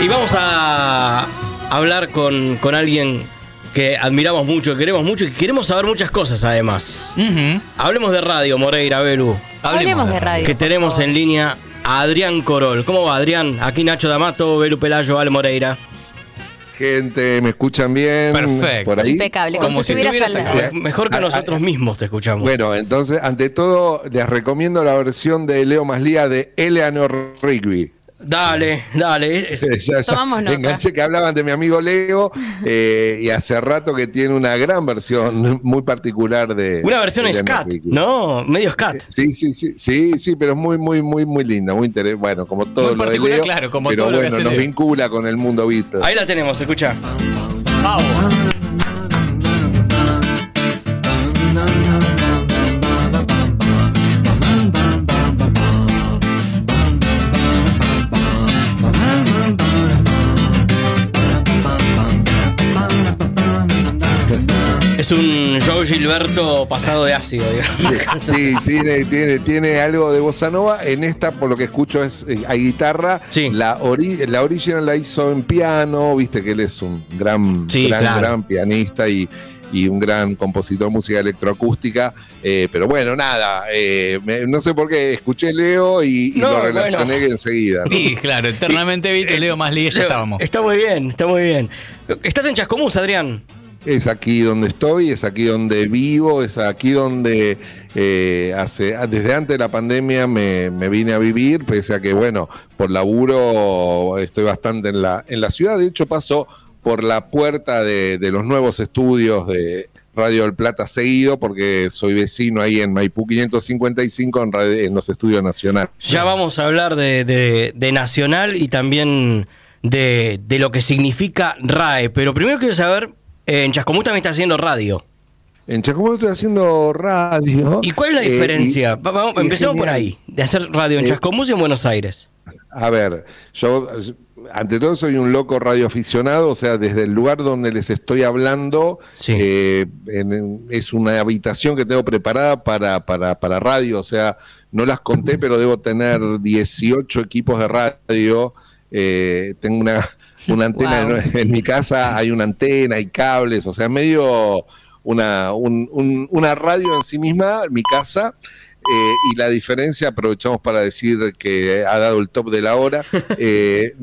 Y vamos a hablar con, con alguien que admiramos mucho, que queremos mucho y que queremos saber muchas cosas además. Hablemos de radio, Moreira, Belu. Hablemos de radio. Que tenemos en línea a Adrián Corol. ¿Cómo va, Adrián? Aquí Nacho D'Amato, Belu Pelayo, Ale Moreira. Gente, ¿me escuchan bien? Perfecto. Por ahí. Impecable, como, Como si estuvieras al. Mejor que Ah, nosotros mismos te escuchamos. Bueno, entonces, ante todo, les recomiendo la versión de Leo Maslía de Eleanor Rigby. Dale, dale. Ya, ya Tomamos nota. enganché que hablaban de mi amigo Leo eh, y hace rato que tiene una gran versión muy particular de. Una versión de scat. ¿no? Medio scat. Sí, sí, sí, sí, sí, pero es muy, muy, muy, muy linda, muy interesante. Bueno, como todo Muy lo de Leo, claro, como pero todo lo que bueno, hace nos Leo. vincula con el mundo Beatles. Ahí la tenemos, escucha. Vamos. Es un Joe Gilberto pasado de ácido, digamos. Sí, tiene, tiene, tiene algo de bossa nova. En esta, por lo que escucho, es eh, hay guitarra. Sí. La, ori- la original la hizo en piano, viste que él es un gran, Sí, gran, claro. gran pianista y, y un gran compositor de música electroacústica. Eh, pero bueno, nada, eh, me- no sé por qué escuché Leo y, y No, lo relacioné bueno. enseguida. ¿no? Y claro, eternamente viste, Leo más liga, ya estábamos. Está muy bien, está muy bien. Estás en Chascomús, Adrián. Es aquí donde estoy, es aquí donde vivo, es aquí donde eh, hace desde antes de la pandemia me, me vine a vivir, pese a que, bueno, por laburo estoy bastante en la, en la ciudad. De hecho, paso por la puerta de, de los nuevos estudios de Radio del Plata seguido, porque soy vecino ahí en Maipú 555 en, los estudios nacionales. Ya vamos a hablar de, de- Nacional y también de, de lo que significa RAE. Pero primero quiero saber, en Chascomús también está haciendo radio. En Chacomús estoy haciendo radio. ¿Y cuál es la eh, diferencia? y- Va- vamos, y empecemos por ahí, de hacer radio en Eh, Chascomús y en Buenos Aires. A ver, yo ante todo soy un loco radioaficionado, o sea, desde el lugar donde les estoy hablando, Sí. eh, en- es una habitación que tengo preparada para, para, para radio, o sea, no las conté, pero debo tener 18 equipos de radio, eh, tengo una, una antena Wow. en, en mi casa, hay una antena, hay cables, o sea, medio una, un- un- una radio en sí misma, mi casa. eh, y la diferencia, aprovechamos para decir que ha dado el top de la hora. eh,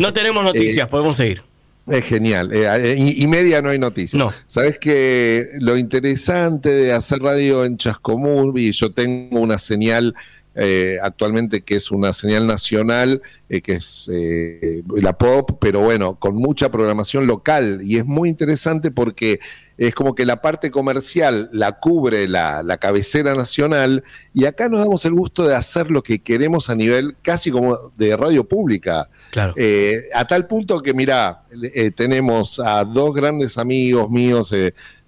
No tenemos noticias, podemos seguir. es genial. eh, y, y media no hay noticias. No. Sabes que lo interesante de hacer radio en Chascomús, y yo tengo una señal eh, actualmente que es una señal nacional, eh, que es eh, la pop, pero bueno, con mucha programación local. Y es muy interesante porque es como que la parte comercial la cubre la, la cabecera nacional y acá nos damos el gusto de hacer lo que queremos a nivel casi como de radio pública. Claro. Eh, a tal punto que, mira, tenemos a dos grandes amigos míos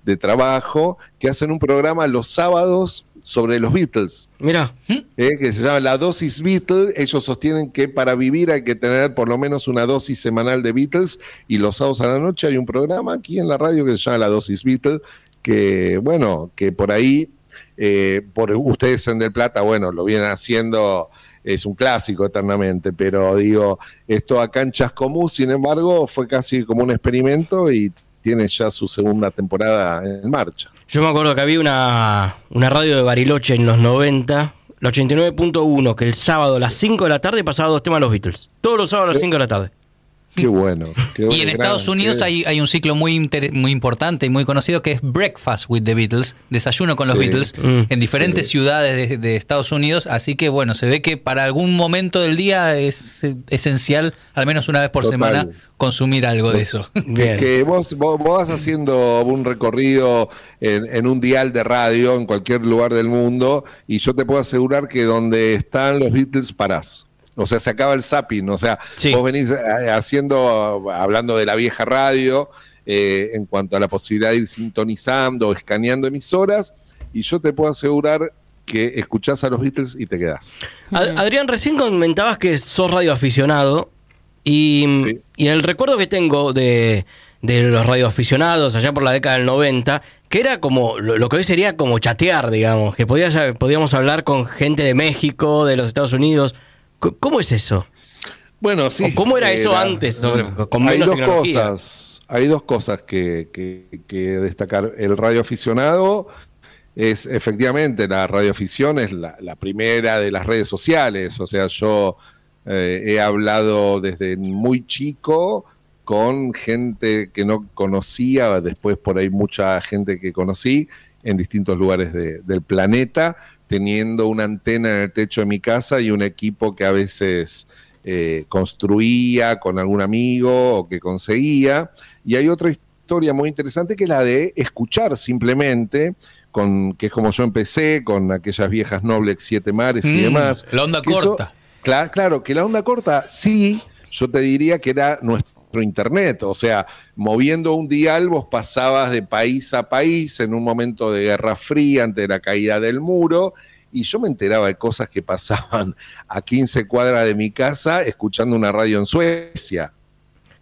de trabajo que hacen un programa los sábados sobre los Beatles, Mira, eh, que se llama La Dosis Beatles. Ellos sostienen que para vivir hay que tener por lo menos una dosis semanal de Beatles y los sábados a la noche hay un programa aquí en la radio que se llama La Dosis Beatles, que bueno, que por ahí, eh, por ustedes en Del Plata, bueno, lo vienen haciendo es un clásico eternamente, pero digo, esto acá en Chascomús, sin embargo, fue casi como un experimento y tiene ya su segunda temporada en marcha. yo me acuerdo que había una, una radio de Bariloche en los 90, la 89.1, que el sábado a las 5 de la tarde pasaba dos temas de los Beatles. Todos los sábados a las 5 de la tarde. Qué bueno. qué Y en gran- Estados Unidos qué- hay, hay un ciclo muy, inter- muy importante y muy conocido que es Breakfast with the Beatles, desayuno con los Sí. Beatles, Mm. en diferentes Sí. ciudades de, de Estados Unidos. Así que bueno, se ve que para algún momento del día es esencial, al menos una vez por Total. semana, consumir algo de eso. Bien. que vos, vos, vos vas haciendo un recorrido en, en un dial de radio en cualquier lugar del mundo y yo te puedo asegurar que donde están los Beatles parás. O sea, se acaba el zapping. O sea, Sí. vos venís eh, haciendo, hablando de la vieja radio, eh, en cuanto a la posibilidad de ir sintonizando escaneando emisoras, y yo te puedo asegurar que escuchás a los Beatles y te quedás. Ad- Adrián, recién comentabas que sos radioaficionado y, Sí. y el recuerdo que tengo de, de los radioaficionados allá por la década del 90, que era como lo, lo que hoy sería como chatear, digamos, que podías, podíamos hablar con gente de México, de los Estados Unidos. ¿Cómo es eso? Bueno, sí. ¿Cómo era eso antes? con hay dos cosas. Hay dos cosas que, destacar. El radio aficionado es efectivamente la radioafición es la, primera de las redes sociales. O sea, yo eh, he hablado desde muy chico con gente que no conocía, después por ahí mucha gente que conocí en distintos lugares del planeta, teniendo una antena en el techo de mi casa y un equipo que a veces eh, construía con algún amigo o que conseguía. Y hay otra historia muy interesante que es la de escuchar simplemente, con, que es como yo empecé, con aquellas viejas Noblex Siete Mares y mm, demás. La onda corta. claro, claro, que la onda corta sí, yo te diría que era nuestro internet, o sea, moviendo un dial vos pasabas de país a país en un momento de guerra fría ante la caída del muro y yo me enteraba de cosas que pasaban a 15 cuadras de mi casa escuchando una radio en Suecia.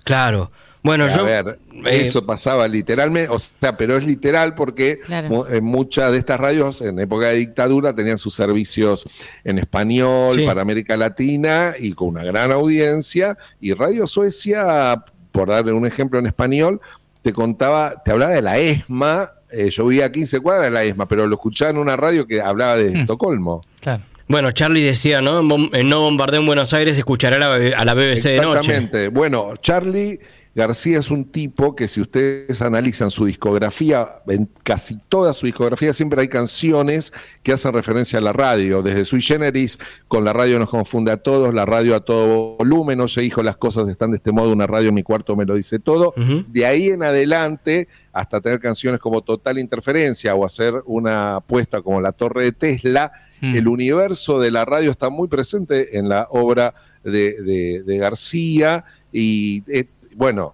Claro. Bueno, a yo. Ver, eh, eso pasaba literalmente, o sea, pero es literal porque en muchas de estas radios en época de dictadura tenían sus servicios en español para América Latina y con una gran audiencia. Y Radio Suecia, por darle un ejemplo en español, te contaba, te hablaba de la ESMA eh, yo vivía a 15 cuadras de la ESMA, pero lo escuchaba en una radio que hablaba de hmm. Estocolmo. Claro. Bueno, Charlie decía, ¿no? En No Bombardeo en Buenos Aires escuchará a la, BBC de noche. Exactamente. Bueno, Charlie García es un tipo que si ustedes analizan su discografía, en casi toda su discografía siempre hay canciones que hacen referencia a la radio, desde Sui Generis, con la radio nos confunde a todos, la radio a todo volumen, oye hijo, las cosas están de este modo, una radio en mi cuarto me lo dice todo. De ahí en adelante, hasta tener canciones como Total Interferencia o hacer una apuesta como La Torre de Tesla, mm. el universo de la radio está muy presente en la obra de, García y... Eh, bueno,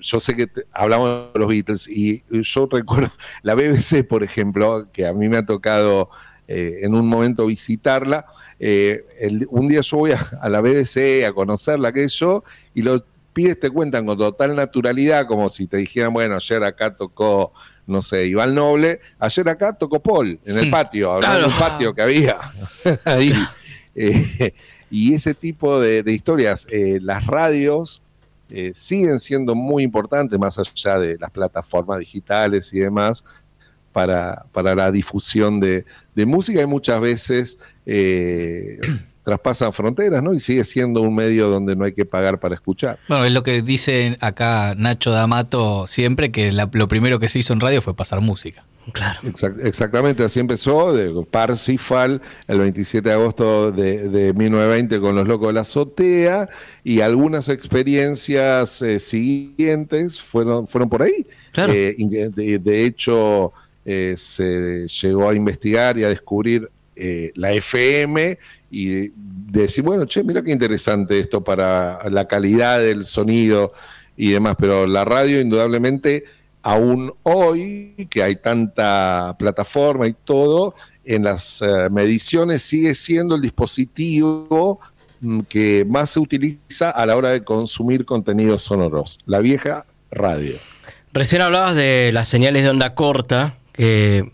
yo sé que hablamos de los Beatles y yo recuerdo la BBC, por ejemplo, que a mí me ha tocado eh, en un momento visitarla. Eh, un día yo voy a, la BBC a conocerla, que yo, y los pibes te cuentan con total naturalidad, como si te dijeran, bueno, ayer acá tocó, no sé, Iván Noble, ayer acá tocó Paul, en el hmm. patio, hablando del patio que había ahí. Eh, y ese tipo de historias, las radios eh, siguen siendo muy importantes, más allá de las plataformas digitales y demás, para, para la difusión de, música y muchas veces eh, traspasan fronteras, ¿no? Y sigue siendo un medio donde no hay que pagar para escuchar. Bueno, es lo que dice acá Nacho D'Amato siempre, que lo primero que se hizo en radio fue pasar música. Claro. exactamente, así empezó, de Parsifal, el 27 de agosto de, 1920 con Los Locos de la Azotea, y algunas experiencias eh, siguientes fueron, fueron por ahí. Eh, de, hecho, eh, se llegó a investigar y a descubrir la FM y decir, bueno, che, mira qué interesante esto para la calidad del sonido y demás, pero la radio indudablemente aún hoy, que hay tanta plataforma y todo, en las eh, mediciones sigue siendo el dispositivo mm, que más se utiliza a la hora de consumir contenidos sonoros, la vieja radio. Recién hablabas de las señales de onda corta, que,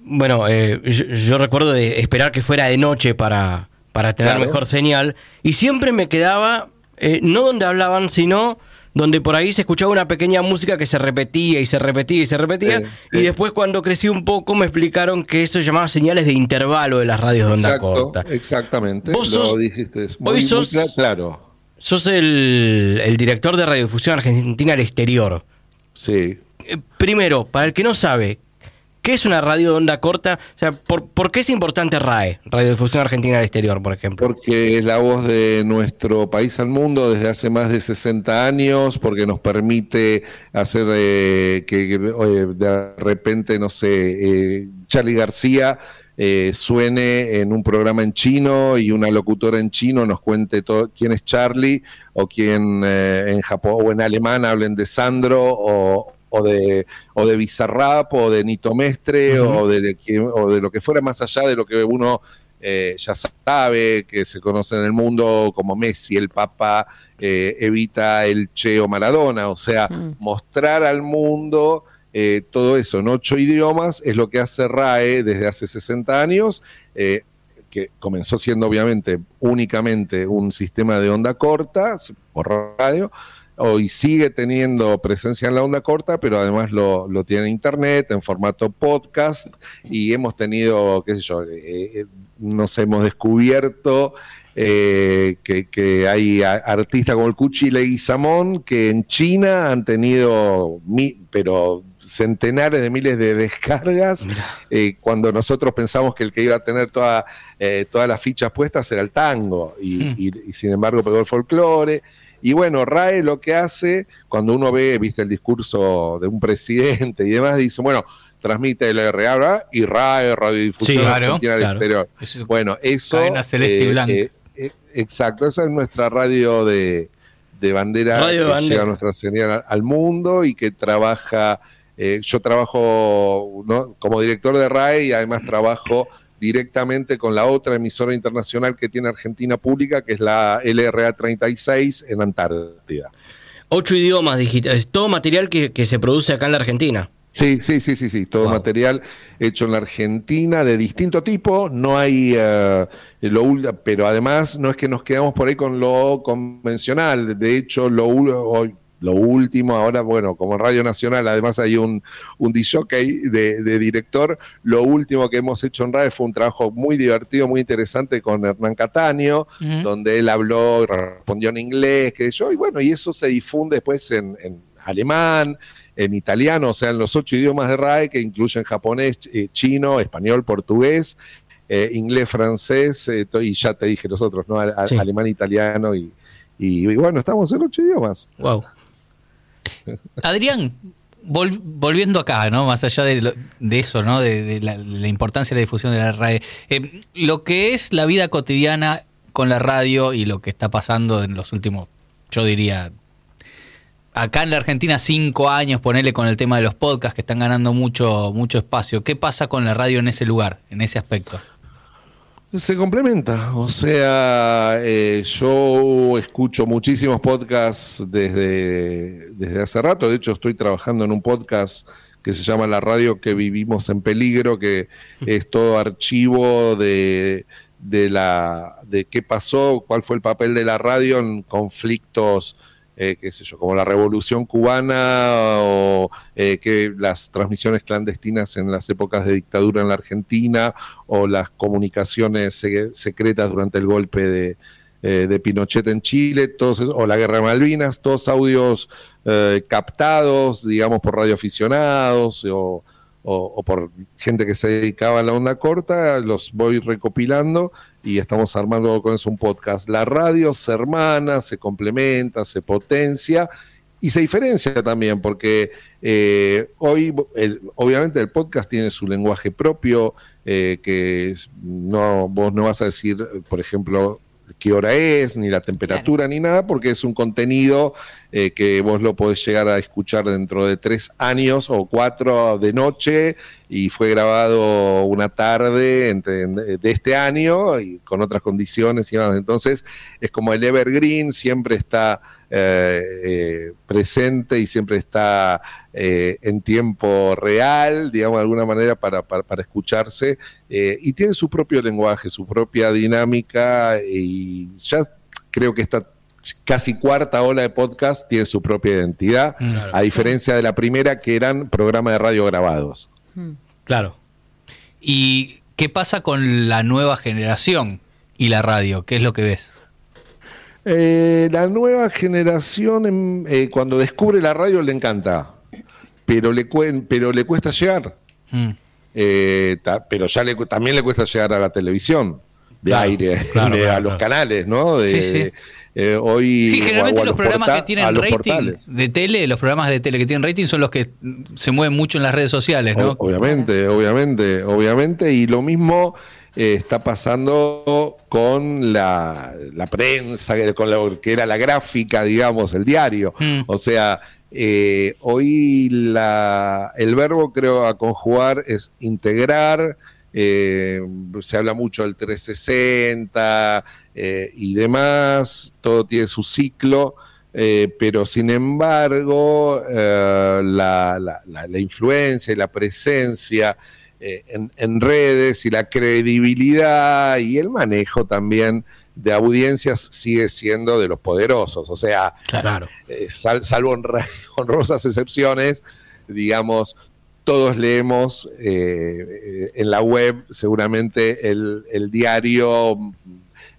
bueno, eh, yo, recuerdo de esperar que fuera de noche para, para tener mejor señal, y siempre me quedaba, eh, no donde hablaban, sino donde por ahí se escuchaba una pequeña música que se repetía y se repetía y se repetía. Y después cuando crecí un poco me explicaron que eso se llamaba señales de intervalo de las radios de onda corta. Exactamente, ¿Vos lo dijiste. hoy sos, claro. Sos el, el, director de Radiodifusión Argentina al Exterior. Sí. Eh, primero, para el que no sabe, ¿Qué es una radio de onda corta? O sea, ¿por, qué es importante RAE, Radiodifusión Argentina al Exterior, por ejemplo? Porque es la voz de nuestro país al mundo desde hace más de 60 años, porque nos permite hacer eh, que, de repente, no sé, eh, Charlie García eh, suene en un programa en chino y una locutora en chino nos cuente todo, quién es Charlie o quién en Japón o en alemán hablen de Sandro o, o de, o de Bizarrap o de Nito Mestre o, de, o de lo que fuera más allá de lo que uno eh, ya sabe, que se conoce en el mundo como Messi, el Papa, eh, Evita, el Che o Maradona. O sea, mostrar al mundo eh, todo eso en ocho idiomas es lo que hace RAE desde hace 60 años que comenzó siendo obviamente únicamente un sistema de onda corta por radio, hoy sigue teniendo presencia en la onda corta, pero además lo, tiene en internet, en formato podcast, y hemos tenido, qué sé yo, eh, eh, nos hemos descubierto eh, que, hay artistas como el Cuchi Leguizamón que en China han tenido, pero centenares de miles de descargas, cuando nosotros pensamos que el que iba a tener toda, todas las fichas puestas era el tango, y, y sin embargo pegó el folclore. Y bueno, RAE lo que hace, cuando uno ve, viste, el discurso de un presidente y demás, dice, bueno, transmite el RA y RAE, Radiodifusión sí, al Exterior. bueno, eso... celeste y eh, blanca. Eh, eh, exacto, esa es nuestra radio de, bandera que llega nuestra señal al mundo y que trabaja... yo trabajo como director de RAE y además trabajo directamente con la otra emisora internacional que tiene Argentina Pública, que es la LRA 36 en Antártida. Ocho idiomas digitales, todo material que, se produce acá en la Argentina. Sí, sí, sí, sí, sí, todo material hecho en la Argentina de distinto tipo, no hay, eh, lo, pero además no es que nos quedamos por ahí con lo convencional, de hecho lo, lo último, ahora, bueno, como Radio Nacional, además hay un, un de, de, director. Lo último que hemos hecho en radio fue un trabajo muy divertido, muy interesante con Hernán Cataño, donde él habló y respondió en inglés, que yo, y bueno, y eso se difunde después en, alemán, en italiano, o sea, en los ocho idiomas de RAE que incluyen japonés, eh, chino, español, portugués, eh, inglés, francés, eh, y ya te dije los otros, ¿no? Alemán, italiano y, y, y, bueno, estamos en ocho idiomas. Wow. Adrián, volviendo acá, ¿no? Más allá de, eso, ¿no? De, la, importancia de la difusión de la radio. Eh, lo que es la vida cotidiana con la radio y lo que está pasando en los últimos, yo diría, acá en la Argentina cinco años, ponerle con el tema de los podcasts que están ganando mucho, mucho espacio. ¿Qué pasa con la radio en ese lugar, en ese aspecto? Se complementa, o sea, eh, yo escucho muchísimos podcasts desde, desde hace rato, de hecho estoy trabajando en un podcast que se llama La Radio que vivimos en peligro, que es todo archivo de, de, la, de qué pasó, cuál fue el papel de la radio en conflictos eh, qué sé yo, como la Revolución Cubana o eh, que las transmisiones clandestinas en las épocas de dictadura en la Argentina o las comunicaciones secretas durante el golpe de, eh, Pinochet en Chile, todos o la Guerra de Malvinas, todos audios captados, digamos, por radioaficionados o, o, por gente que se dedicaba a la onda corta, los voy recopilando y estamos armando con eso un podcast. La radio se hermana, se complementa, se potencia y se diferencia también, porque eh, hoy, obviamente, el podcast tiene su lenguaje propio, eh, que no, vos no vas a decir, por ejemplo, qué hora es, ni la temperatura, ni nada, porque es un contenido eh, que vos lo podés llegar a escuchar dentro de tres años o cuatro de noche y fue grabado una tarde de este año y con otras condiciones y demás. Entonces es como el evergreen, siempre está eh, eh, presente y siempre está en tiempo real, digamos de alguna manera, para, para, para escucharse y tiene su propio lenguaje, su propia dinámica y ya creo que está casi cuarta ola de podcast tiene su propia identidad, a diferencia de la primera que eran programas de radio grabados. Claro. ¿Y qué pasa con la nueva generación y la radio? ¿Qué es lo que ves? Eh, la nueva generación, em, eh, cuando descubre la radio, le encanta, pero le, pero le cuesta llegar. Hmm. Eh, pero ya le, también le cuesta llegar a la televisión de aire, a los canales, ¿no? De, sí, sí. Eh, hoy, sí, generalmente los, programas que tienen rating de tele, los programas de tele que tienen rating son los que se mueven mucho en las redes sociales, ¿no? obviamente, obviamente, obviamente, y lo mismo eh, está pasando con la, prensa, con lo que era la gráfica, digamos, el diario. Mm. O sea, eh, hoy la, el verbo creo a conjugar es integrar, eh, se habla mucho del 360 eh, y demás, todo tiene su ciclo, eh, pero sin embargo la, influencia y la presencia eh, en, redes y la credibilidad y el manejo también de audiencias sigue siendo de los poderosos. O sea, claro. Eh, salvo honrosas excepciones, digamos, todos leemos eh, en la web seguramente el, diario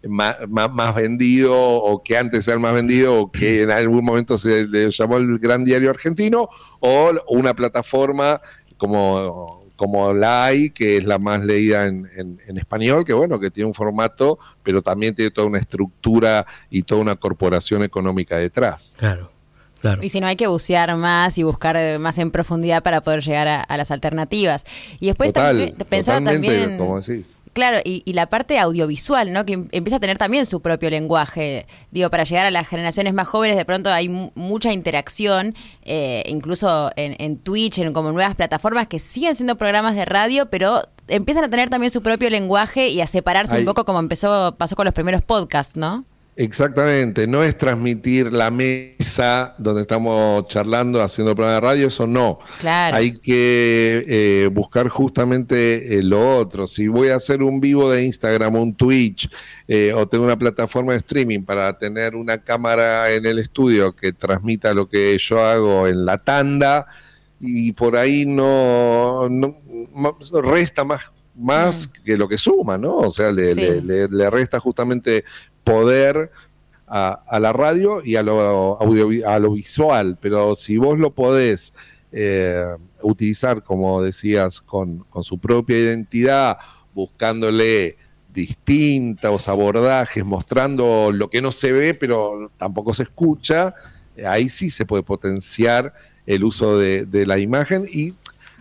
más, vendido o que antes era el más vendido o que en algún momento se le llamó el gran diario argentino o una plataforma como como la hay, que es la más leída en, español, que bueno, que tiene un formato, pero también tiene toda una estructura y toda una corporación económica detrás. Claro. Claro. Y si no hay que bucear más y buscar eh, más en profundidad para poder llegar a, las alternativas. Y después también, pensaba también, como decís. Claro, y, la parte audiovisual, ¿no? Que em, empieza a tener también su propio lenguaje. Digo, para llegar a las generaciones más jóvenes, de pronto hay mucha interacción, eh, incluso en, Twitch, en como nuevas plataformas que siguen siendo programas de radio, pero empiezan a tener también su propio lenguaje y a separarse un poco como empezó, pasó con los primeros podcasts, ¿no? Exactamente, no es transmitir la mesa donde estamos charlando, haciendo programa de radio, eso no. Claro. Hay que eh, buscar justamente eh, lo otro. Si voy a hacer un vivo de Instagram, un Twitch, eh, o tengo una plataforma de streaming para tener una cámara en el estudio que transmita lo que yo hago en la tanda, y por ahí no, resta más más mm. que lo que suma, ¿no? O sea, le, le, resta justamente poder a, la radio y a lo, a lo visual, pero si vos lo podés eh, utilizar, como decías, con, su propia identidad, buscándole distintos abordajes, mostrando lo que no se ve, pero tampoco se escucha, ahí sí se puede potenciar el uso de, de la imagen. Y,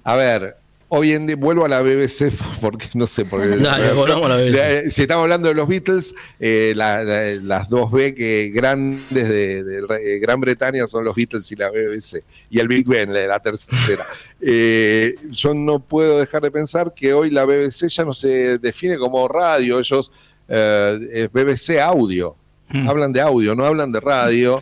a ver, hoy en día, vuelvo a la BBC porque no sé, porque eh, si estamos hablando de los Beatles, eh, las dos B que grandes de, Gran Bretaña son los Beatles y la BBC, y el Big Ben, la, tercera. Eh, yo no puedo dejar de pensar que hoy la BBC ya no se define como radio, ellos es BBC audio. Hmm. Hablan de audio, no hablan de radio,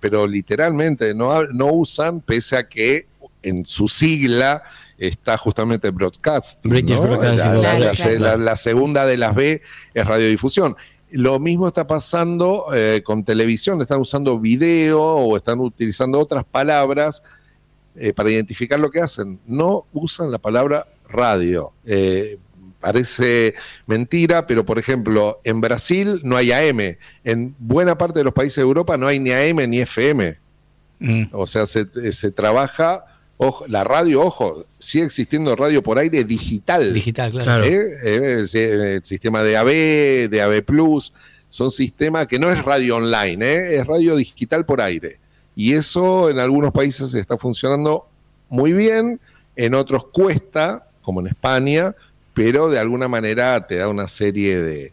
pero literalmente no, no usan, pese a que en su sigla está justamente Broadcast. la, segunda de las B es radiodifusión. Lo mismo está pasando eh, con televisión, están usando video o están utilizando otras palabras eh, para identificar lo que hacen. No usan la palabra radio. Eh, parece mentira, pero por ejemplo, en Brasil no hay AM. En buena parte de los países de Europa no hay ni AM ni FM. Mm. O sea, se, se trabaja la radio, ojo, sigue existiendo radio por aire digital. Digital, claro. ¿Eh? Eh, el, sistema de AB, de AB Plus, son sistemas que no es radio online, ¿eh? es radio digital por aire. Y eso en algunos países está funcionando muy bien, en otros cuesta, como en España, pero de alguna manera te da una serie de,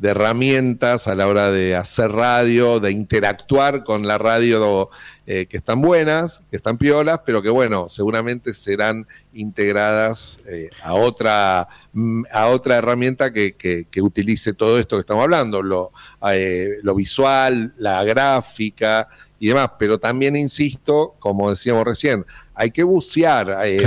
de herramientas a la hora de hacer radio, de interactuar con la radio eh, que están buenas, que están piolas, pero que bueno, seguramente serán integradas eh, a, otra, mm, a otra herramienta que, que, utilice todo esto que estamos hablando, lo, eh, lo visual, la gráfica y demás. Pero también insisto, como decíamos recién, hay que bucear. Eh,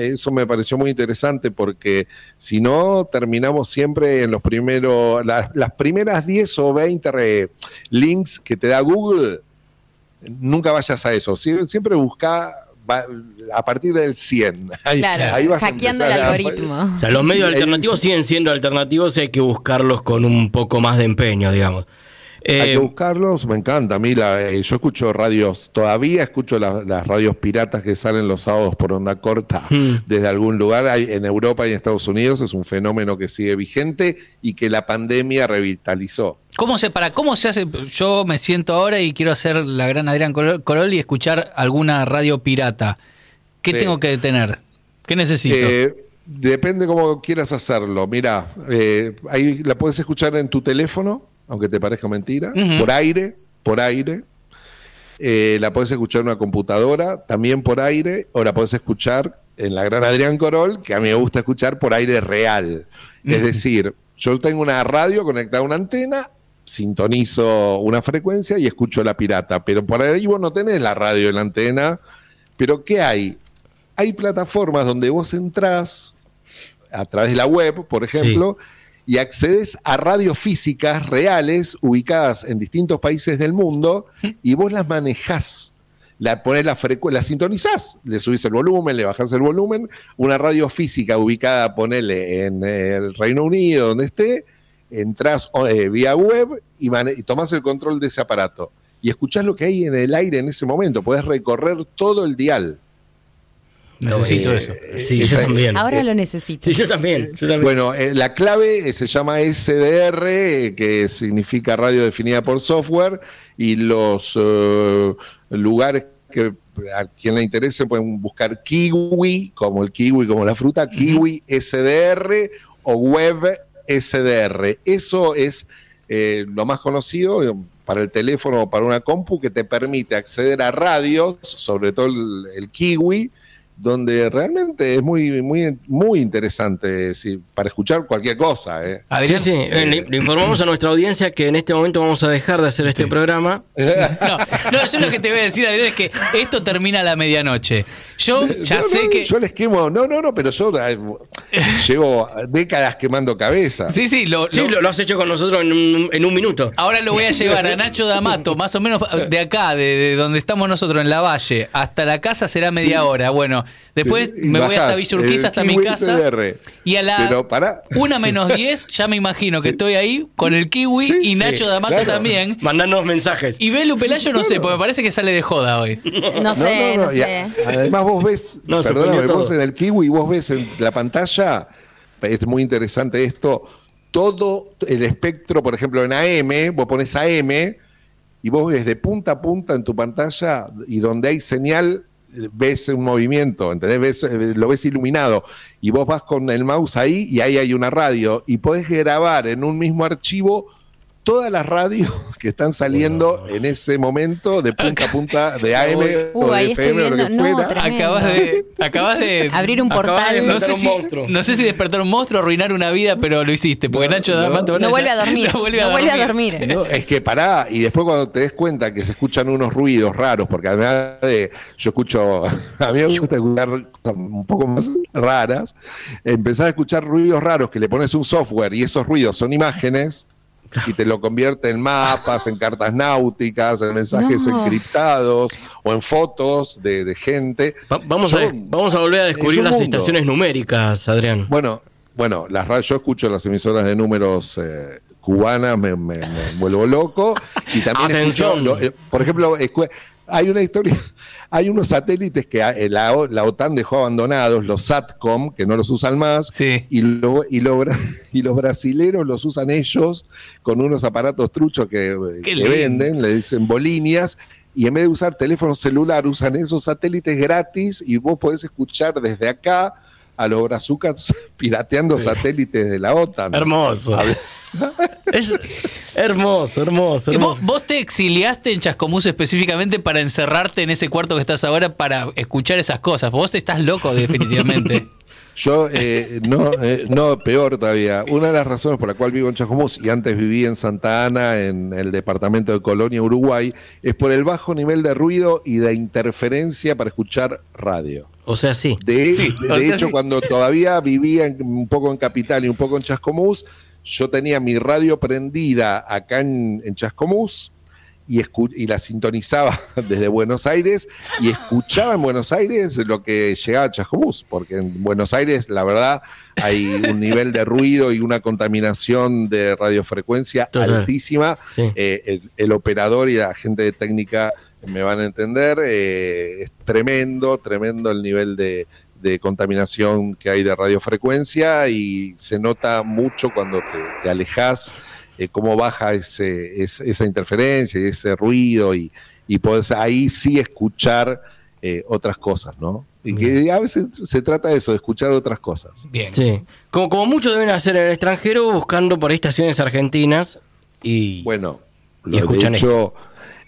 eso me pareció muy interesante porque si no, terminamos siempre en los primeros, las primeras 10 o 20 links que te da Google. Nunca vayas a eso. siempre busca a partir del 100. Ahí, vas hackeando el algoritmo. O sea, los medios alternativos siguen siendo alternativos y hay que buscarlos con un poco más de empeño, digamos. Hay que eh, buscarlos, me encanta. A mí, eh, yo escucho radios, todavía escucho las radios piratas que salen los sábados por onda corta hmm. desde algún lugar. Hay, en Europa y en Estados Unidos es un fenómeno que sigue vigente y que la pandemia revitalizó. ¿Cómo se, para, ¿Cómo se hace? Yo me siento ahora y quiero hacer la gran Adrián Corol y escuchar alguna radio pirata. ¿Qué tengo que tener? ¿Qué necesito? Eh, depende cómo quieras hacerlo. Mira, ahí la puedes escuchar en tu teléfono aunque te parezca mentira, por aire, por aire. Eh, la puedes escuchar en una computadora, también por aire, o la puedes escuchar en la gran Adrián Corol, que a mí me gusta escuchar por aire real. Es decir, yo tengo una radio conectada a una antena, sintonizo una frecuencia y escucho la pirata, pero por ahí vos no tenés la radio en la antena, pero ¿qué hay? hay plataformas donde vos entrás a través de la web, por ejemplo, y accedes a radios físicas reales ubicadas en distintos países del mundo y vos las manejás. La pones la frecuencia, la sintonizás, le subís el volumen, le bajás el volumen, una radio física ubicada, ponele en el Reino Unido, donde esté, entras eh, vía web y, y tomás el control de ese aparato. Y escuchás lo que hay en el aire en ese momento, podés recorrer todo el dial. Necesito eso. Sí, yo también. Ahora lo necesito. Sí, yo también. yo también. Bueno, eh, la clave eh, se llama SDR, eh, que significa radio definida por software, y los eh, lugares que a quien le interese pueden buscar kiwi, como el kiwi, como la fruta, kiwi SDR o web SDR. Eso es eh, lo más conocido para el teléfono o para una compu que te permite acceder a radios, sobre todo el, el kiwi, donde realmente es muy, muy, muy interesante sí, para escuchar cualquier cosa. ¿eh? Sí, Adrián, sí. eh, le, le informamos a nuestra audiencia que en este momento vamos a dejar de hacer este programa. No, no, yo lo que te voy a decir, Adrián, es que esto termina a la medianoche. Yo ya No, sé no, que. Yo les quemo, no, no, no, pero yo eh, llevo décadas quemando cabeza. Sí, sí, lo, Sí, lo- lo, lo has hecho con nosotros en un, en un minuto. Ahora lo voy a llevar a Nacho D'Amato, más o menos de acá, de, de donde estamos nosotros, en la valle, hasta la casa será media Sí. hora. Bueno, después Sí, me voy hasta bajás Villa Urquiza, el hasta mi casa. Y a la Pero pará. una menos 10, ya me imagino que Sí. estoy ahí con el kiwi Sí, y Nacho sí, D'Amato claro. también. Mandanos mensajes. Y Belu Pelayo no sé, porque me parece que sale de joda hoy. No sé, no, sé. además vos ves, perdóname, vos en el kiwi, vos ves en la pantalla, es muy interesante esto, todo el espectro, por ejemplo, en AM, vos pones AM y vos ves de punta a punta en tu pantalla y donde hay señal ves un movimiento, ¿entendés? Ves, eh, lo ves iluminado y vos vas con el mouse ahí y ahí hay una radio y podés grabar en un mismo archivo todas las radios que están saliendo en ese momento de punta a punta de AM Uh, o de FM o lo que no, fuera. Acabas de, acabas de Abrir un portal. de no sé, si, no sé si despertar un monstruo o arruinar una vida, pero lo hiciste. Porque Nacho D'Amato No vuelve a dormir. No vuelve a No vuelve a dormir. dormir. No, es que pará, y después cuando te des cuenta que se escuchan unos ruidos raros, porque además de, yo escucho, a mí me gusta escuchar cosas un poco más raras, empezar a escuchar ruidos raros que le pones un software y esos ruidos son imágenes y te lo convierte en mapas, en cartas náuticas, en mensajes No. encriptados o en fotos de, de gente. Va- vamos, a, vamos a volver a descubrir las mundo. estaciones numéricas, Adrián. Bueno, bueno, las yo escucho las emisoras de números eh, cubanas, me, me- me vuelvo loco. Y también Atención. escucho, lo- eh, por ejemplo, escu- hay una historia, hay unos satélites que eh, la, OTAN dejó abandonados, los SATCOM, que no los usan más, Sí. y, lo- y, lo bra- y los brasileros los usan ellos con unos aparatos truchos que, Qué que lindo. venden, le dicen bolinias, y en vez de usar teléfono celular, usan esos satélites gratis y vos podés escuchar desde acá a los brazucas pirateando satélites de la OTAN. Hermoso. Es hermoso, hermoso, ¿Y vos, hermoso. vos te exiliaste en Chascomús específicamente para encerrarte en ese cuarto que estás ahora para escuchar esas cosas. Vos estás loco, definitivamente. Yo, eh, no, eh, no, peor todavía. Una de las razones por la cual vivo en Chascomús y antes viví en Santa Ana, en el departamento de Colonia, Uruguay, es por el bajo nivel de ruido y de interferencia para escuchar radio. O sea, sí. De, Sí, de o sea, hecho, sí. cuando todavía vivía en- un poco en Capital y un poco en Chascomús, yo tenía mi radio prendida acá en, en Chascomús y, escu- y la sintonizaba desde Buenos Aires y escuchaba en Buenos Aires lo que llegaba a Chascomús, porque en Buenos Aires, la verdad, hay un nivel de ruido y una contaminación de radiofrecuencia Total. altísima. Sí. Eh, el, el operador y la gente de técnica me van a entender. eh, es tremendo, tremendo el nivel de, de contaminación que hay de radiofrecuencia y se nota mucho cuando te, te alejas eh, cómo baja ese, es- esa interferencia y ese ruido y, y podés ahí sí escuchar eh, otras cosas, ¿no? Y que a veces se trata de eso, de escuchar otras cosas. Bien. Sí. Como, como muchos deben hacer en el extranjero, buscando por ahí estaciones argentinas y. Bueno, Y lo de escuchan hecho,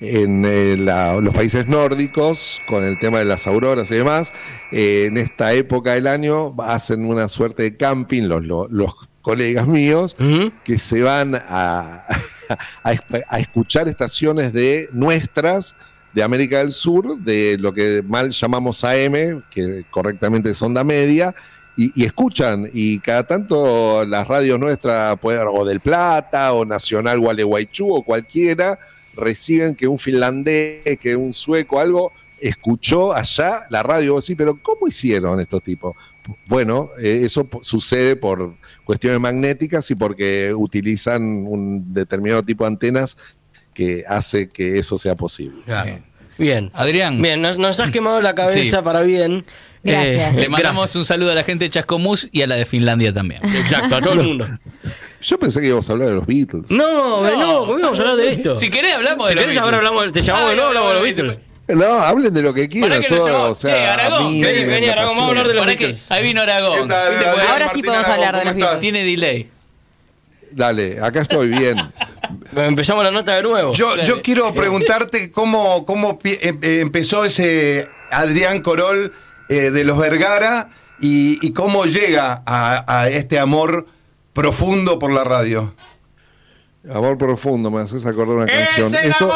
en eh, la- los países nórdicos, con el tema de las auroras y demás, eh, en esta época del año hacen una suerte de camping los, los, los colegas míos que se van a, a, escuchar estaciones de nuestras de América del Sur, de lo que mal llamamos AM, que correctamente es onda media, y, escuchan, y cada tanto las radios nuestras, o del Plata, o Nacional Gualeguaychú, o cualquiera, reciben que un finlandés, que un sueco, algo, escuchó allá la radio, sí, pero ¿cómo hicieron estos tipos? Bueno, eh, eso sucede por cuestiones magnéticas y porque utilizan un determinado tipo de antenas que hace que eso sea posible. Bien. Adrián. Bien, nos, has quemado la cabeza para bien. Gracias. Eh, Le mandamos un saludo a la gente de Chascomús y a la de Finlandia también. Exacto, a todo el mundo. Yo pensé que íbamos a hablar de los Beatles. No, no, no ¿cómo íbamos a hablar de esto? Si querés hablamos de los Beatles. ahora hablamos, te llamamos de nuevo, hablamos de los Beatles. No, hablen de lo que quieran. yo, o sea, che, Aragón. vení, vení, Aragón, vamos a hablar de los Beatles. Ahí vino Aragón. Ahora sí podemos hablar de los Beatles. Tiene delay. Dale, acá estoy bien. Empezamos la nota de nuevo. Yo, yo quiero preguntarte cómo, cómo eh, eh, empezó ese Adrián Corol eh, de los Vergara y, cómo llega a, este amor profundo por la radio. Amor profundo, me haces acordar una canción. esto,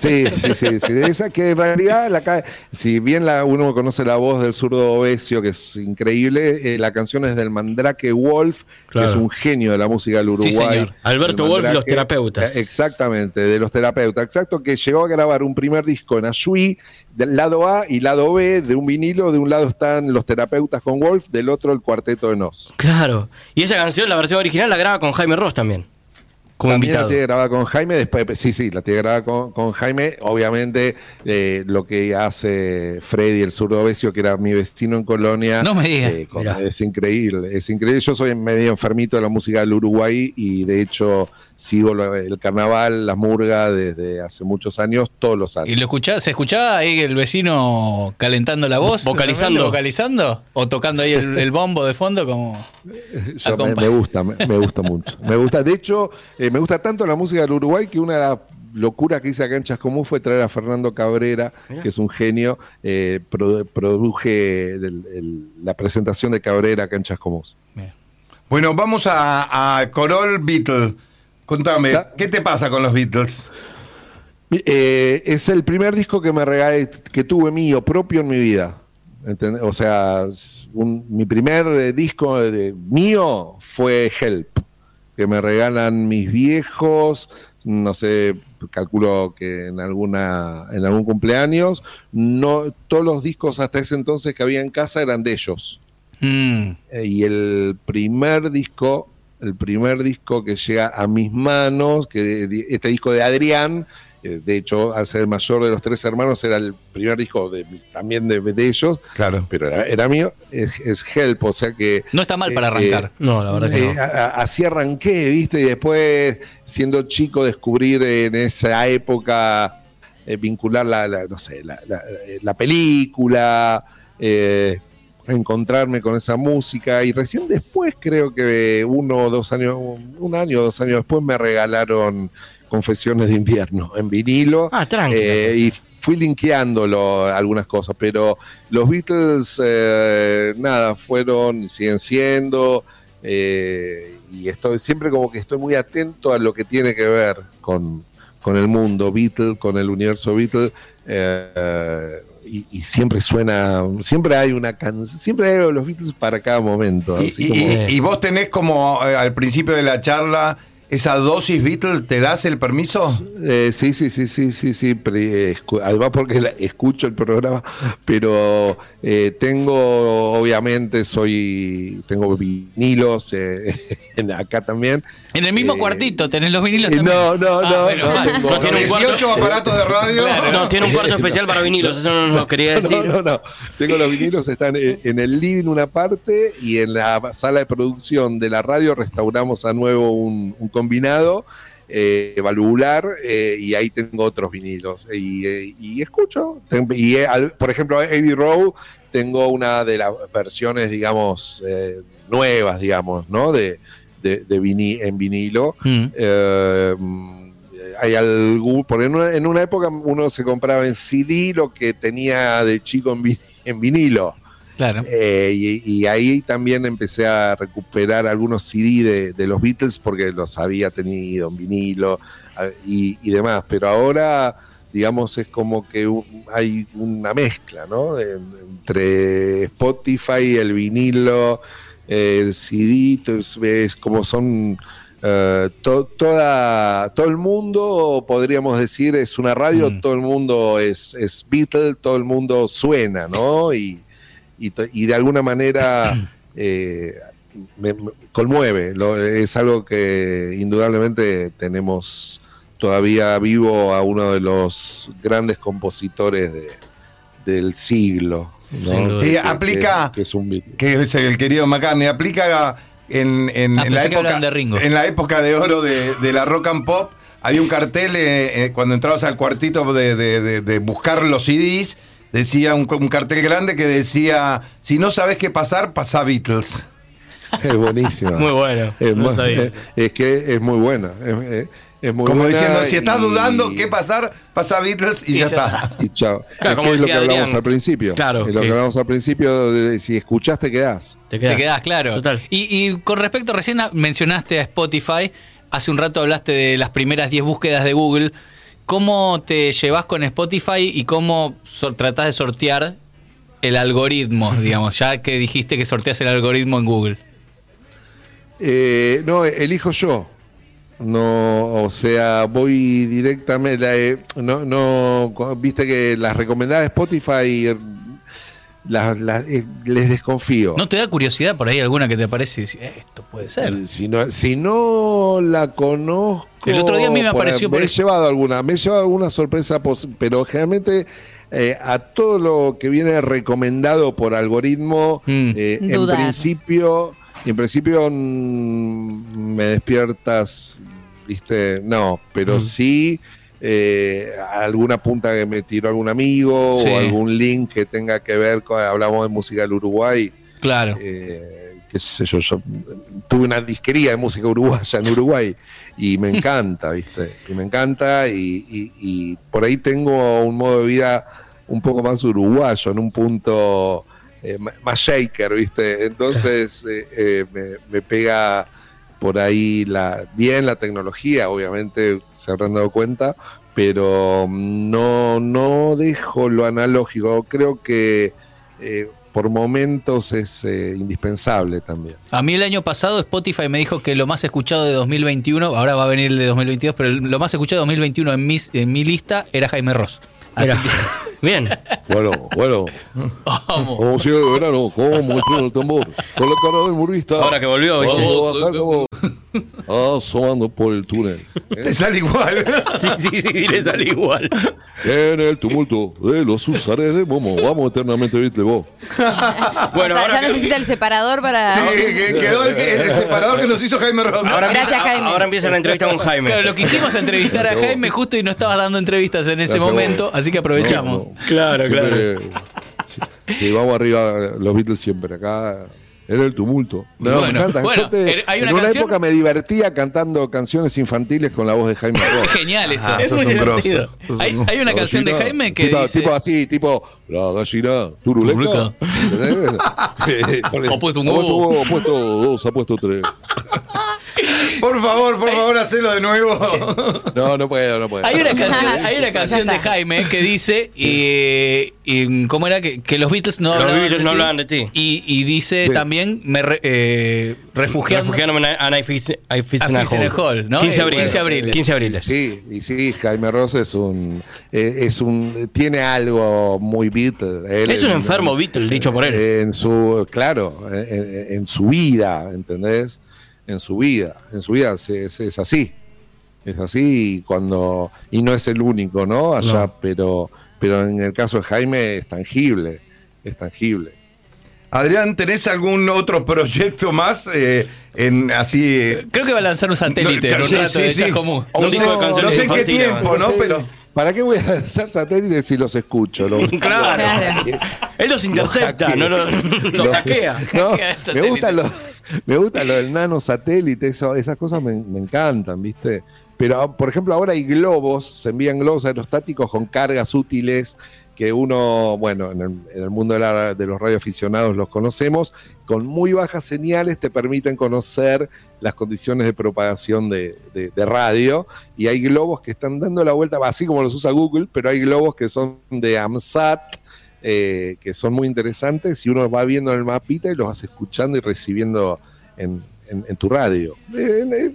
sí, sí, sí, sí, esa que en realidad, la, si bien la, uno conoce la voz del zurdo Obesio, que es increíble, eh, la canción es del Mandrake Wolf, que es un genio de la música del Uruguay. Alberto Wolf, los terapeutas. Eh, exactamente, de los terapeutas, exacto, que llegó a grabar un primer disco en Ashui, del lado A y lado B de un vinilo, de un lado están los terapeutas con Wolf, del otro el cuarteto de Nos. Claro, y esa canción, la versión original, la graba con Jaime Ross también. También la tiene grabada con Jaime, después, sí, sí, la tiene grabada con, Jaime. Obviamente, eh, lo que hace Freddy, el zurdo Besio, que era mi vecino en Colonia. No me digas. Eh, es increíble, es increíble. Yo soy medio enfermito de la música del Uruguay y de hecho sigo el carnaval, la murga desde hace muchos años, todos los años. ¿Y lo se escuchaba ahí el vecino calentando la voz? ¿Vocalizando? ¿Vocalizando? ¿O tocando ahí el, bombo de fondo como...? me, gusta, me, gusta mucho. Me gusta, de hecho, eh, me gusta tanto la música del Uruguay que una de las locuras que hice acá en Chascomú fue traer a Fernando Cabrera, que es un genio, eh, produje la presentación de Cabrera acá en Chascomú. Bueno, vamos a, a Corol Beatle. Contame, ¿qué te pasa con los Beatles? Eh, es el primer disco que me regalé, que tuve mío, propio en mi vida. O sea, mi primer eh, disco de, mío fue Help, que me regalan mis viejos, no sé, calculo que en alguna en algún cumpleaños. No, todos los discos hasta ese entonces que había en casa eran de ellos. Mm. Eh, y el primer disco el primer disco que llega a mis manos, que este disco de Adrián, de hecho, al ser el mayor de los tres hermanos, era el primer disco de, también de, ellos. Claro. Pero era, mío, es, Help, o sea que. No está mal para arrancar. Eh, no, la verdad que no. Eh, así arranqué, ¿viste? Y después, siendo chico, descubrir en esa época, vincular la, no sé, la, la película encontrarme con esa música y recién después creo que uno o dos años, un año o dos años después me regalaron Confesiones de invierno en vinilo ah, eh, y fui linkeándolo algunas cosas, pero los Beatles eh, nada, fueron y siguen siendo eh, y estoy siempre como que estoy muy atento a lo que tiene que ver con, con el mundo Beatles, con el universo Beatles y, siempre suena, siempre hay una canción, siempre hay los Beatles para cada momento. y, vos tenés como eh, al principio de la charla esa dosis Beatles, ¿te das el permiso? Eh, sí, sí, sí, sí, sí, sí. Además porque escucho el programa, pero eh, tengo, obviamente, soy, tengo vinilos acá también. En el mismo cuartito tenés los vinilos también. No, no, ah, no. no, tiene 18 aparatos de radio. no, tiene un cuarto especial para vinilos, eso no nos lo quería decir. No, no, Tengo los vinilos, están en el living una parte y en la sala de producción de la radio restauramos a nuevo un, un combinado. Eh, valvular eh, y ahí tengo otros vinilos y, eh, y escucho y por ejemplo Eddie Rowe tengo una de las versiones digamos nuevas digamos no de, de, en vinilo. Mm. Eh, hay algún, por en una, en una, época uno se compraba en CD lo que tenía de chico en, vinilo. Claro. Eh, y, ahí también empecé a recuperar algunos CD de, los Beatles porque los había tenido en vinilo y, demás. Pero ahora digamos, es como que u- hay una mezcla, ¿no? Entre Spotify, el vinilo, el CD, es, como son eh, to- toda, todo el mundo, podríamos decir, es una radio, Mm. todo el mundo es, es Beatle, todo el mundo suena, ¿no? Y, y, de alguna manera eh, me, me conmueve. Lo- es algo que indudablemente tenemos todavía vivo a uno de los grandes compositores de- del siglo. Sí, Que- aplica- que- que es un Beatle. que es el querido McCartney, aplica en, en- Ah, en la época, de Ringo. en la época de oro de, de la rock and pop. Había un cartel eh, eh, cuando entrabas al cuartito de, de- de- de buscar los CDs, decía un, un cartel grande que decía, si no sabes qué pasar, pasa Beatles. Es buenísima. Muy bueno. Es, no muy- sabía. es que es muy buena. Es, muy Como buena diciendo, si estás y- dudando qué pasar, pasa Beatles y, Y ya ya está. Y chao. Claro, Es como es lo que hablamos al principio. Claro, Es lo que que- hablamos al principio. de- si escuchás, te quedás. Te quedas, Te quedás, claro. Total. Y, y con respecto, recién mencionaste a Spotify, hace un rato hablaste de las primeras 10 búsquedas de Google. ¿Cómo te llevas con Spotify y cómo sor- tratás de sortear el algoritmo, digamos, ya que dijiste que sorteas el algoritmo en Google? Eh, no, elijo yo. No, o sea, voy directamente. la, eh, no, no, viste que las recomendadas de Spotify las- las- eh, les desconfío. ¿No te da curiosidad por ahí alguna que te aparece y decís, "Eh, esto puede ser? Si no, si no la conozco. El otro día a mí me por- apareció Me por- he llevado alguna, me he llevado alguna sorpresa, pero generalmente eh, a todo lo que viene recomendado por algoritmo, Mm. eh, en principio, en principio mm, me despiertas, viste, no, pero sí. Eh, alguna punta que me tiró algún amigo Sí. o algún link que tenga que ver con, hablamos de música del Uruguay, Claro. eh, qué sé yo, yo tuve una disquería de música uruguaya en Uruguay y me encanta, ¿viste? Y me encanta y, y- y por ahí tengo un modo de vida un poco más uruguayo, en un punto eh, más shaker, ¿viste? Entonces eh, me, me pega por ahí la, bien la tecnología, obviamente se habrán dado cuenta, pero no, no dejo lo analógico. Creo que eh, por momentos es eh, indispensable también. A mí el año pasado Spotify me dijo que lo más escuchado de 2021, ahora va a venir el de 2022, pero lo más escuchado de 2021 en mi, en mi lista era Jaime Ross. Así. Bien. Bueno, bueno, vamos. como sigue de verano, como el el tambor, con la cara del murista. Ahora que volvió, ¿viste? Vamos asomando por el túnel. Te sale igual. Sí, sí, sí, le sale igual. En el tumulto de los usares de Momo, vamos eternamente, viste vos. Bueno, ya ahora que- necesita el separador para. Sí, que- quedó el, el separador que nos hizo Jaime Ross. ahora Gracias, Jaime. Ahora empieza la entrevista con Jaime. Claro, lo quisimos entrevistar a Jaime justo y no estabas dando entrevistas en ese Gracias, momento, vos. así que aprovechamos. No, no. Claro, Siempre, Sí, sí, vamos arriba, los Beatles siempre acá. Era el tumulto. No, Bueno, bueno, Yo te- er- hay una en una canción- época me divertía cantando canciones infantiles con la voz de Jaime Ross. Genial eso. Ah, Es muy un grosso. divertido. Un- Hay, hay una canción de Jaime que tipo, dice... tipo así, tipo la gallina turuleca. Turuleca. ¿Entendés? Ha puesto un huevo. Ha puesto dos, ha puesto tres. Por favor, por favor, hacelo de nuevo. No, no puedo, no puedo. Hay una canción, hay una canción de. Jaime que dice, y, y ¿cómo era? Que, que los Beatles no Los hablaban, Beatles de, no ti. hablaban de ti. Y, y dice Sí. también, me re- eh, refugiando... Refugiándome en a Night in a Hole, ¿no? 15 Eh, abril. 15 abril. 15 abril. Sí, y sí, Jaime Ross es un, eh, es un, tiene algo muy Beatle. Él Es un en- enfermo Beatle, dicho por él. En su, claro, en, en su vida, ¿entendés? En su vida, en su vida es, es- es así. Es así y cuando, y no es el único, ¿no? Allá, No. pero, pero en el caso de Jaime es tangible, es tangible. Adrián, ¿tenés algún otro proyecto más? eh, en así. eh, Creo que va a lanzar un satélite No, en un sí, rato sí, de sí. Jazz Común. No sé, canciones no sé en qué tiempo, ¿no? Pero. ¿Para qué voy a lanzar satélites si los escucho? Los- Claro. Claro. Él los intercepta, no los los hackea. No, Hackea el me gusta lo, me gusta lo del nano satélite, eso, esas cosas me, me encantan, ¿viste? Pero, por ejemplo, ahora hay globos, se envían globos aerostáticos con cargas útiles que uno, bueno, en el, mundo de, los radioaficionados los conocemos, con muy bajas señales te permiten conocer las condiciones de propagación de, radio y hay globos que están dando la vuelta, así como los usa Google, pero hay globos que son de AMSAT, eh, que son muy interesantes y uno va viendo en el mapita y los vas escuchando y recibiendo en, tu radio. Eh, eh,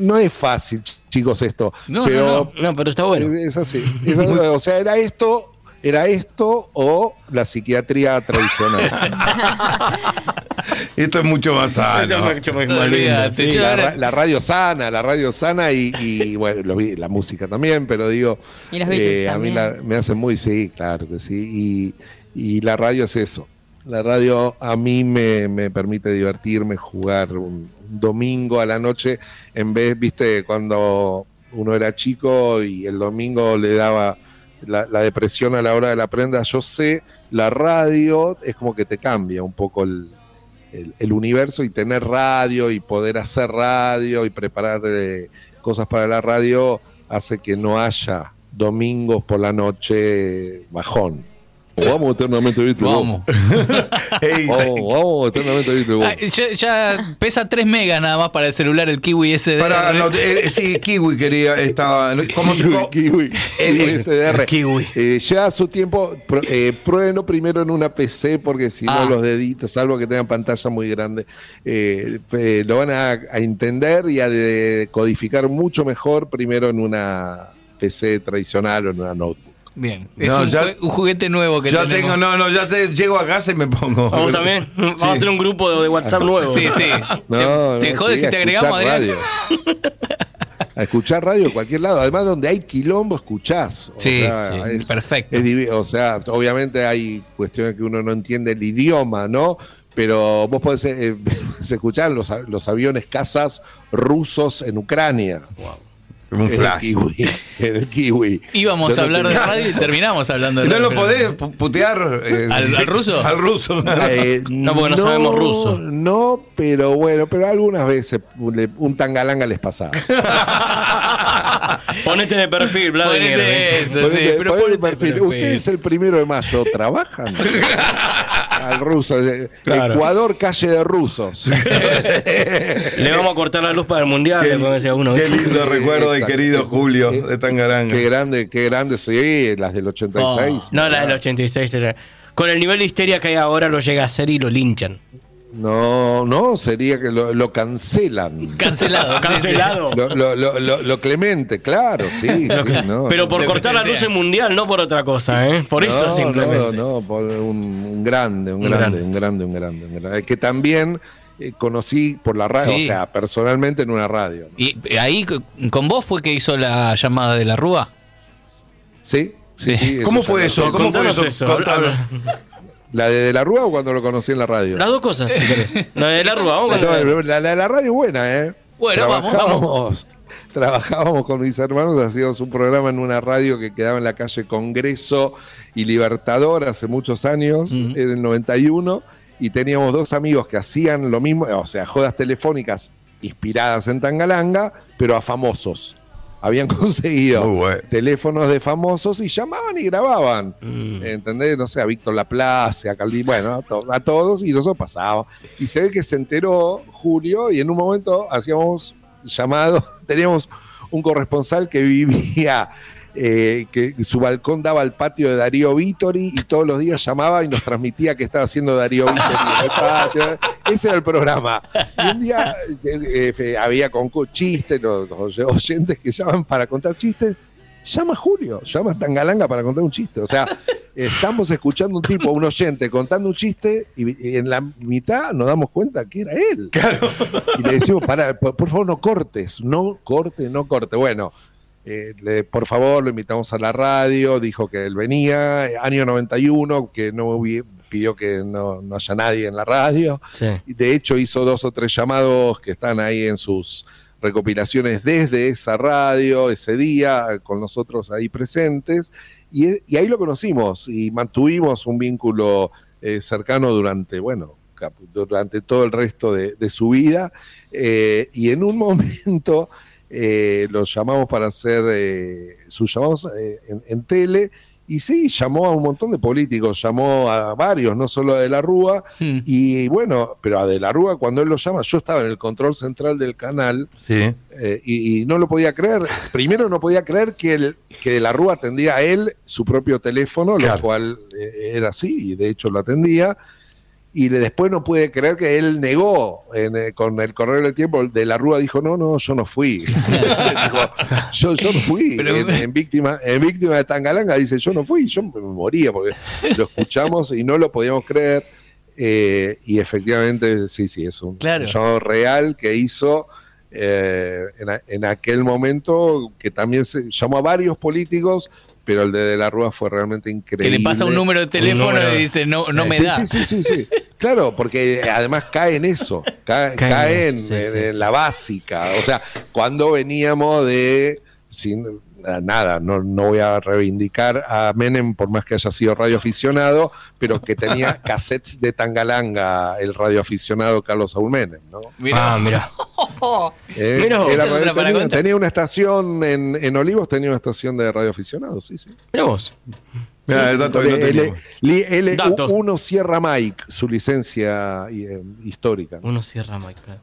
no, es fácil, chicos, esto. No, pero, no, pero está bueno. Es así. o sea, era esto ¿Era esto o la psiquiatría tradicional? esto es mucho más sano. la, radio sana, la radio sana y, bueno, la música también, pero digo, ¿Y los eh, a mí me hace muy, sí, claro que sí. Y, la radio es eso. La radio a mí me, permite divertirme, jugar un, domingo a la noche, en vez, viste, cuando uno era chico y el domingo le daba la, depresión a la hora de la prenda, yo sé, la radio es como que te cambia un poco el, universo y tener radio y poder hacer radio y preparar eh, cosas para la radio hace que no haya domingos por la noche bajón vamos eternamente viste Vamos. vamos, eternamente viste ah, ya, pesa 3 megas nada más para el celular el Kiwi SDR. Para, eh, sí, Kiwi quería. Estaba, ¿Cómo se Kiwi, Kiwi SDR. Kiwi. Eh, ya a su tiempo, eh, pruébenlo primero en una PC porque si no ah. los deditos, salvo que tengan pantalla muy grande, eh, lo van a, a, entender y a decodificar mucho mejor primero en una PC tradicional o en una notebook. Bien, es un, juguete nuevo que ya tengo, no, no, ya te, llego a casa y me pongo. Vamos también, vamos a hacer un grupo de, WhatsApp nuevo. Sí, sí. No, ¿Te, jodes si te agregamos, Radio. a escuchar radio en cualquier lado. Además, donde hay quilombo, escuchás. sí, perfecto. o sea, obviamente hay cuestiones que uno no entiende el idioma, ¿no? Pero vos podés eh, escuchar los, los aviones cazas rusos en Ucrania. Wow. Un flash. El kiwi. Íbamos a hablar de radio y terminamos hablando de ¿No lo podés putear? Eh, ¿Al, ruso? Al ruso. Eh, no, porque no, sabemos ruso. No, pero bueno, pero algunas veces un tangalanga les pasaba. ponete de perfil, Vladimir. Ponete eso, sí, pero ponete perfil. Usted es el primero de mayo, ¿trabajan? Al ruso. Ecuador, calle de rusos. Le vamos a cortar la luz para el mundial. Qué, lindo recuerdo de querido Julio de Tangaranga. Qué grande, qué grande, sí, las del 86. no, las del 86. Con el nivel de histeria que hay ahora lo llega a hacer y lo linchan. No, no, sería que lo, cancelan. Cancelado. Cancelado. Lo, clemente, claro, sí. Pero por cortar la luz en mundial, no por otra cosa, ¿eh? Por eso simplemente. No, no, por un, grande, un, grande, un grande, un grande, Que también eh, conocí por la radio, o sea, personalmente en una radio. ¿Y ahí con vos fue que hizo la llamada de la Rúa? Sí. Sí, sí, ¿Cómo fue eso? ¿Cómo fue eso? ¿La de, la Rúa o cuando lo conocí en la radio? Las dos cosas, si querés. La de la Rúa, vamos la, de la radio es buena, ¿eh? Bueno, vamos, Trabajábamos con mis hermanos, hacíamos un programa en una radio que quedaba en la calle Congreso y Libertador hace muchos años, en el 91, y teníamos dos amigos que hacían lo mismo, o sea, jodas telefónicas inspiradas en Tangalanga, pero a famosos habían conseguido teléfonos de famosos y llamaban y grababan. Mm. ¿Entendés? No sé, a Víctor Laplace, a Calvín, bueno, a, todos y nosotros pasábamos. Y se ve que se enteró Julio y en un momento hacíamos llamado, teníamos un corresponsal que vivía eh, que su balcón daba al patio de Darío Vittori y todos los días llamaba y nos transmitía que estaba haciendo Darío Vittori. Ese era el programa. Y un día eh, eh, había con chistes, los, oyentes que llaman para contar chistes. Llama Julio, llama Tangalanga para contar un chiste. O sea, estamos escuchando un tipo, un oyente, contando un chiste y, en la mitad nos damos cuenta que era él. Y le decimos, para, por favor, no cortes, no corte, no corte. Bueno, eh, por favor, lo invitamos a la radio, dijo que él venía, año 91, que no pidió que no, haya nadie en la radio. De hecho, hizo dos o tres llamados que están ahí en sus recopilaciones desde esa radio, ese día, con nosotros ahí presentes. Y, ahí lo conocimos y mantuvimos un vínculo eh, cercano durante, bueno, durante todo el resto de, su vida. Eh, y en un momento eh, los llamamos para hacer eh, sus llamados eh, en, en tele. Y sí, llamó a un montón de políticos, llamó a varios, no solo a De la Rúa. Hmm. Y bueno, pero a De la Rúa, cuando él lo llama, yo estaba en el control central del canal Sí. eh, y, y no lo podía creer. Primero no podía creer que, el, que De la Rúa atendía a él su propio teléfono, Claro. lo cual eh, era así, y de hecho lo atendía. Y de- después no pude creer que él negó en, eh, con el correr del tiempo. De la Rúa dijo, no, no, yo no fui. Dijo, yo, yo no fui. Pero- en, en víctima, en víctima de Tangalanga dice, yo no fui. Yo me moría porque lo escuchamos y no lo podíamos creer. Eh, y efectivamente, sí, sí, es un Claro. llamado real que hizo eh, en, en aquel momento, que también se llamó a varios políticos, pero el de De la Rúa fue realmente Que increíble. le pasa un número de teléfono número. y dice, no, no me sí, da. Sí, sí, sí, sí. Claro, porque además cae en eso, cae, Cae en cae en, eso, sí, en- sí, en sí. la básica. O sea, cuando veníamos de sin nada, no, no voy a reivindicar a Menem por más que haya sido radioaficionado, pero que tenía cassettes de Tangalanga, el radioaficionado Carlos Saúl Menem, ¿no? Mirá. Ah, mira. Eh, Mira vos. era- tenía, contar. tenía una estación en, en Olivos, tenía una estación de radioaficionados, sí, sí. Mira vos. Mira, el dato que no L- teníamos. L- Dato. L1 Sierra Mike, su licencia eh, histórica. Uno cierra Mike. claro.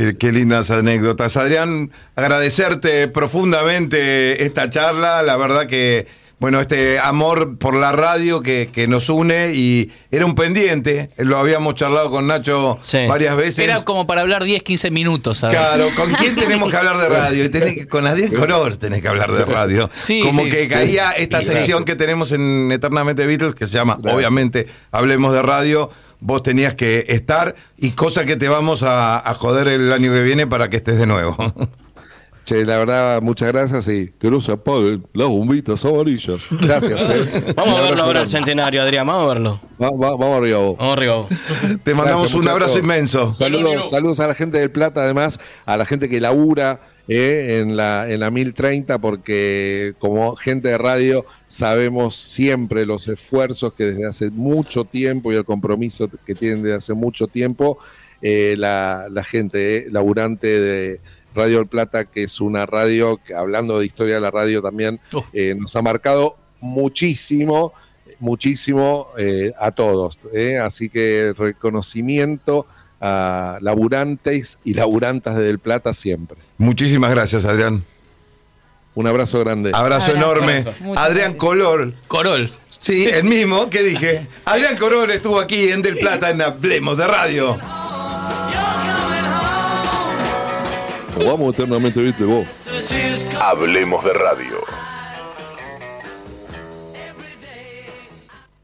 Qué, qué lindas anécdotas. Adrián, agradecerte profundamente esta charla. La verdad que, bueno, este amor por la radio que, que nos une y era un pendiente. Lo habíamos charlado con Nacho Sí. varias veces. Era como para hablar 10, 15 minutos, ¿sabes? Claro, ¿con quién tenemos que hablar de radio? Y tenés que- con Adrián Coror tenés que hablar de radio. Sí, Como sí. que caía esta sección que tenemos en Eternamente Beatles, que se llama, Gracias. obviamente, Hablemos de Radio. Vos tenías que estar y cosa que te vamos a, a joder el año que viene para que estés de nuevo. Che, la verdad, muchas gracias y que no se apaguen las bombitas amarillas. Gracias. eh. Vamos a verlo ahora el centenario, Adrián. Vamos a verlo. Va- va- vamos arriba vos. Vamos arriba. vos. Te mandamos Gracias, un abrazo inmenso. Saludos, saludos a la gente del Plata, además, a la gente que labura eh, en, la, en la 1030, porque como gente de radio sabemos siempre los esfuerzos que desde hace mucho tiempo y el compromiso que tienen desde hace mucho tiempo eh, la, la gente eh, laburante de Radio del Plata, que es una radio que, hablando de historia de la radio también, Oh. nos ha marcado muchísimo, muchísimo eh, a todos. eh. Así que reconocimiento a laburantes y laburantas de Del Plata siempre. Muchísimas gracias, Adrián. Un abrazo grande. Abrazo, Abrazo. enorme. Adrián. Color. Corol. Sí, el mismo que dije. Adrián Color estuvo aquí en Del Plata en Hablemos de Radio. Vamos eternamente, viste vos. Hablemos de radio.